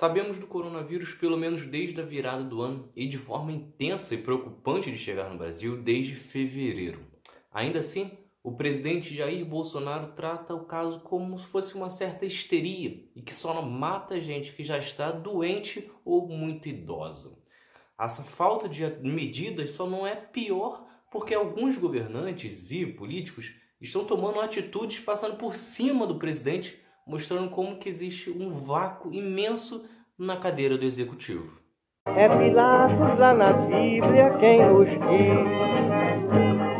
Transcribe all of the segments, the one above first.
Sabemos do coronavírus pelo menos desde a virada do ano e de forma intensa e preocupante de chegar no Brasil desde fevereiro. Ainda assim, o presidente Jair Bolsonaro trata o caso como se fosse uma certa histeria e que só mata gente que já está doente ou muito idosa. Essa falta de medidas só não é pior porque alguns governantes e políticos estão tomando atitudes passando por cima do presidente, mostrando como que existe um vácuo imenso na cadeira do executivo. É Pilatos lá na Bíblia quem nos diz,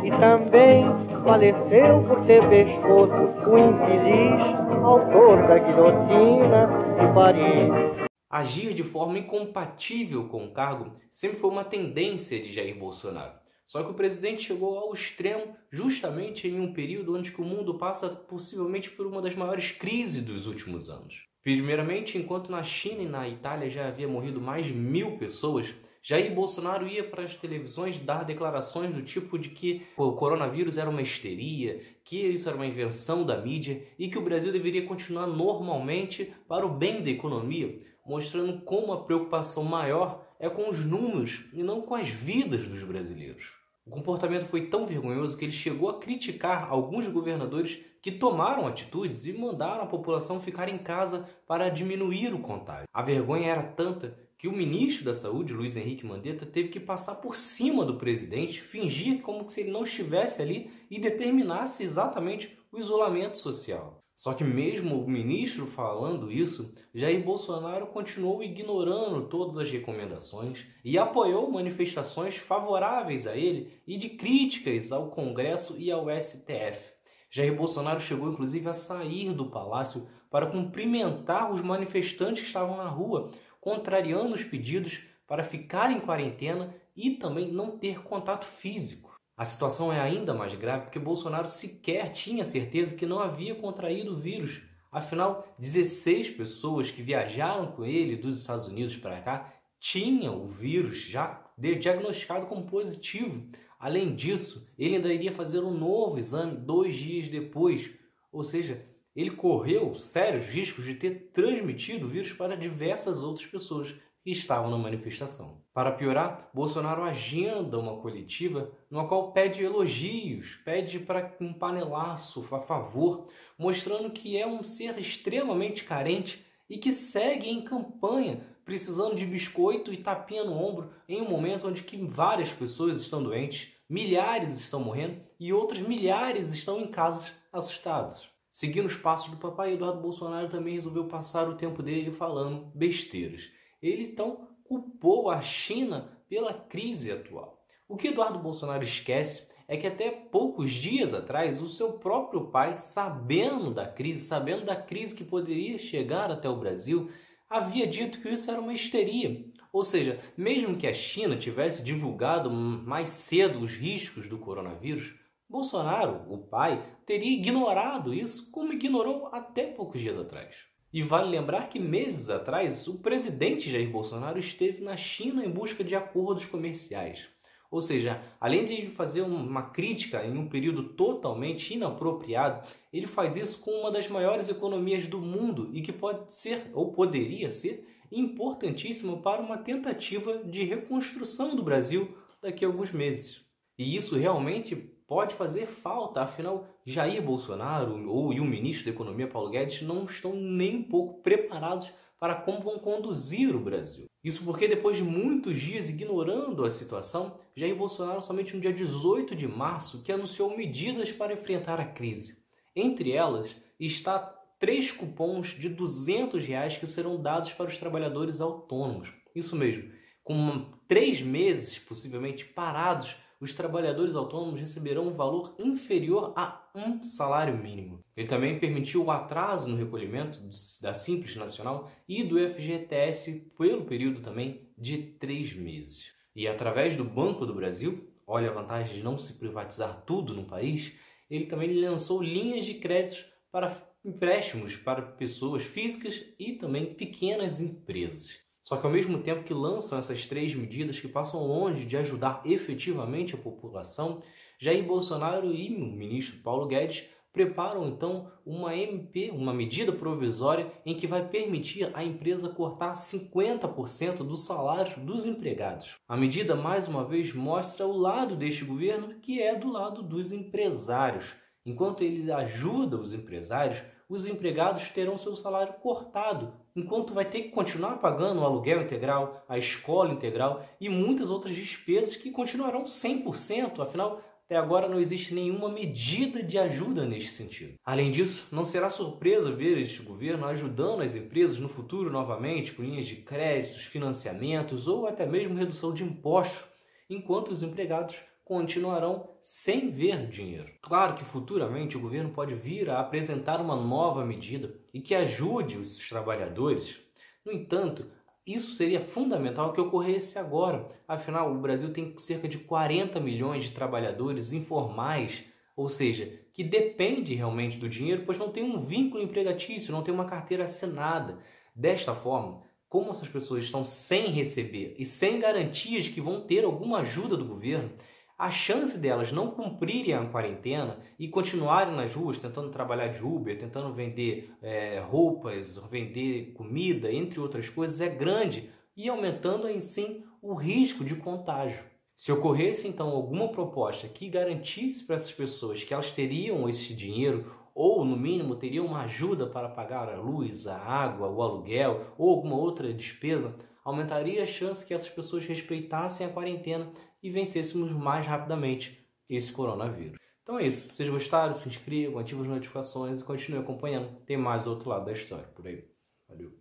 e também faleceu por ter pescoço o infeliz autor da guilhotina de Paris. Agir de forma incompatível com o cargo sempre foi uma tendência de Jair Bolsonaro. Só que o presidente chegou ao extremo justamente em um período onde o mundo passa possivelmente por uma das maiores crises dos últimos anos. Primeiramente, enquanto na China e na Itália já havia morrido mais de mil pessoas, Jair Bolsonaro ia para as televisões dar declarações do tipo de que o coronavírus era uma histeria, que isso era uma invenção da mídia e que o Brasil deveria continuar normalmente para o bem da economia, mostrando como a preocupação maior é com os números e não com as vidas dos brasileiros. O comportamento foi tão vergonhoso que ele chegou a criticar alguns governadores que tomaram atitudes e mandaram a população ficar em casa para diminuir o contágio. A vergonha era tanta que o ministro da Saúde, Luiz Henrique Mandetta, teve que passar por cima do presidente, fingir como se ele não estivesse ali e determinasse exatamente o isolamento social. Só que mesmo o ministro falando isso, Jair Bolsonaro continuou ignorando todas as recomendações e apoiou manifestações favoráveis a ele e de críticas ao Congresso e ao STF. Jair Bolsonaro chegou inclusive a sair do palácio para cumprimentar os manifestantes que estavam na rua, contrariando os pedidos para ficar em quarentena e também não ter contato físico. A situação é ainda mais grave porque Bolsonaro sequer tinha certeza que não havia contraído o vírus. Afinal, 16 pessoas que viajaram com ele dos Estados Unidos para cá tinham o vírus já diagnosticado como positivo. Além disso, ele ainda iria fazer um novo exame dois dias depois. Ou seja, ele correu sérios riscos de ter transmitido o vírus para diversas outras pessoas estavam na manifestação. Para piorar, Bolsonaro agenda uma coletiva na qual pede elogios, pede para um panelaço a favor, mostrando que é um ser extremamente carente e que segue em campanha, precisando de biscoito e tapinha no ombro em um momento onde que várias pessoas estão doentes, milhares estão morrendo e outros milhares estão em casas assustados. Seguindo os passos do papai, Eduardo Bolsonaro também resolveu passar o tempo dele falando besteiras. Ele então culpou a China pela crise atual. O que Eduardo Bolsonaro esquece é que até poucos dias atrás o seu próprio pai, sabendo da crise, sabendo da crise que poderia chegar até o Brasil, havia dito que isso era uma histeria. Ou seja, mesmo que a China tivesse divulgado mais cedo os riscos do coronavírus, Bolsonaro, o pai, teria ignorado isso como ignorou até poucos dias atrás. E vale lembrar que meses atrás o presidente Jair Bolsonaro esteve na China em busca de acordos comerciais. Ou seja, além de fazer uma crítica em um período totalmente inapropriado, ele faz isso com uma das maiores economias do mundo e que pode ser, ou poderia ser, importantíssima para uma tentativa de reconstrução do Brasil daqui a alguns meses. E isso realmente pode fazer falta, afinal, Jair Bolsonaro ou e o ministro da Economia Paulo Guedes não estão nem um pouco preparados para como vão conduzir o Brasil. Isso porque depois de muitos dias ignorando a situação, Jair Bolsonaro somente no dia 18 de março que anunciou medidas para enfrentar a crise. Entre elas está três cupons de 200 reais que serão dados para os trabalhadores autônomos. Isso mesmo, com três meses possivelmente parados os trabalhadores autônomos receberão um valor inferior a um salário mínimo. Ele também permitiu o atraso no recolhimento da Simples Nacional e do FGTS pelo período também de três meses. E através do Banco do Brasil, olha a vantagem de não se privatizar tudo no país, ele também lançou linhas de créditos para empréstimos para pessoas físicas e também pequenas empresas. Só que ao mesmo tempo que lançam essas três medidas que passam longe de ajudar efetivamente a população, Jair Bolsonaro e o ministro Paulo Guedes preparam então uma MP, uma medida provisória em que vai permitir a empresa cortar 50% do salário dos empregados. A medida mais uma vez mostra o lado deste governo que é do lado dos empresários. Enquanto ele ajuda os empresários, os empregados terão seu salário cortado, enquanto vai ter que continuar pagando o aluguel integral, a escola integral e muitas outras despesas que continuarão 100%, afinal até agora não existe nenhuma medida de ajuda neste sentido. Além disso, não será surpresa ver este governo ajudando as empresas no futuro novamente com linhas de créditos, financiamentos ou até mesmo redução de impostos, enquanto os empregados continuarão sem ver dinheiro. Claro que futuramente o governo pode vir a apresentar uma nova medida e que ajude os trabalhadores. No entanto, isso seria fundamental que ocorresse agora. Afinal, o Brasil tem cerca de 40 milhões de trabalhadores informais, ou seja, que depende realmente do dinheiro, pois não tem um vínculo empregatício, não tem uma carteira assinada. Desta forma, como essas pessoas estão sem receber e sem garantias que vão ter alguma ajuda do governo, a chance delas não cumprirem a quarentena e continuarem nas ruas tentando trabalhar de Uber, tentando vender é, roupas, vender comida, entre outras coisas, é grande e aumentando em sim o risco de contágio. Se ocorresse então alguma proposta que garantisse para essas pessoas que elas teriam esse dinheiro ou no mínimo teriam uma ajuda para pagar a luz, a água, o aluguel ou alguma outra despesa, aumentaria a chance que essas pessoas respeitassem a quarentena e vencêssemos mais rapidamente esse coronavírus. Então é isso. Se vocês gostaram, se inscrevam, ativem as notificações e continuem acompanhando. Tem mais outro lado da história por aí. Valeu.